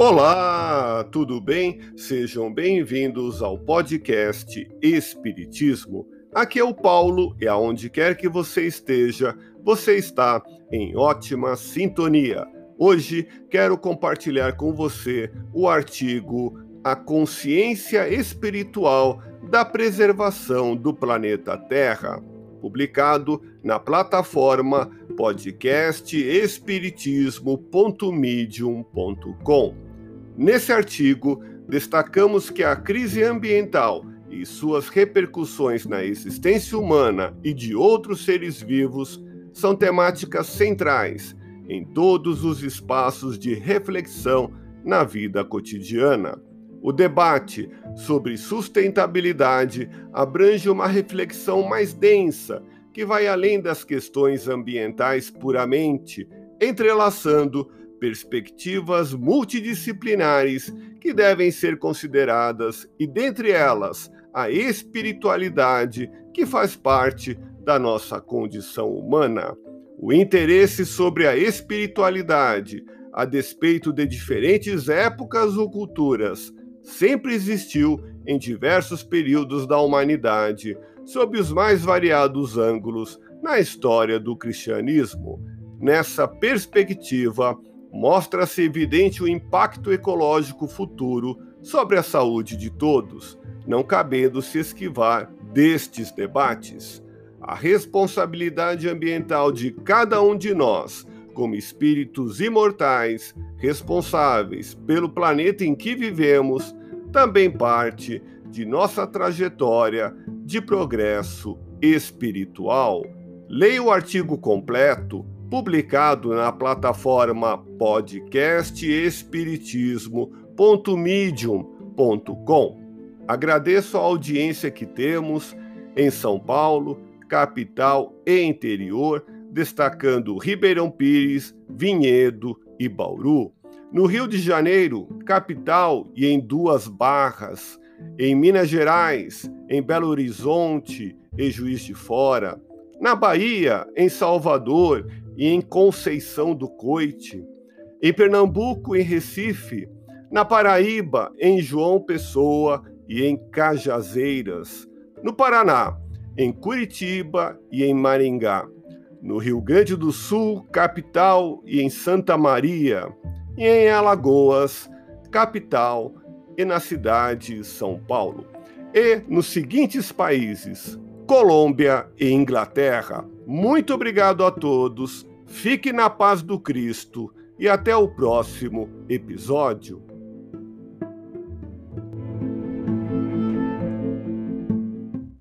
Olá, tudo bem? Sejam bem-vindos ao podcast Espiritismo. Aqui é o Paulo e aonde quer que você esteja, você está em ótima sintonia. Hoje quero compartilhar com você o artigo A Consciência Espiritual da Preservação do Planeta Terra, publicado na plataforma podcastespiritismo.medium.com. Nesse artigo, destacamos que a crise ambiental e suas repercussões na existência humana e de outros seres vivos são temáticas centrais em todos os espaços de reflexão na vida cotidiana. O debate sobre sustentabilidade abrange uma reflexão mais densa, que vai além das questões ambientais puramente, entrelaçando perspectivas multidisciplinares que devem ser consideradas, e dentre elas, a espiritualidade, que faz parte da nossa condição humana. O interesse sobre a espiritualidade, a despeito de diferentes épocas ou culturas, sempre existiu em diversos períodos da humanidade, sob os mais variados ângulos na história do cristianismo. Nessa perspectiva, mostra-se evidente o impacto ecológico futuro sobre a saúde de todos, não cabendo se esquivar destes debates. A responsabilidade ambiental de cada um de nós, como espíritos imortais responsáveis pelo planeta em que vivemos, também parte de nossa trajetória de progresso espiritual. Leia o artigo completo publicado na plataforma podcastespiritismo.medium.com. Agradeço a audiência que temos em São Paulo, capital e interior, destacando Ribeirão Pires, Vinhedo e Bauru. No Rio de Janeiro, capital e em Duas Barras, em Minas Gerais, em Belo Horizonte e Juiz de Fora, na Bahia, em Salvador e em Conceição do Coite, em Pernambuco, em Recife, na Paraíba, em João Pessoa e em Cajazeiras, no Paraná, em Curitiba e em Maringá, no Rio Grande do Sul, capital, e em Santa Maria, e em Alagoas, capital, e na cidade de São Paulo, e nos seguintes países: Colômbia e Inglaterra. Muito obrigado a todos, fique na paz do Cristo e até o próximo episódio.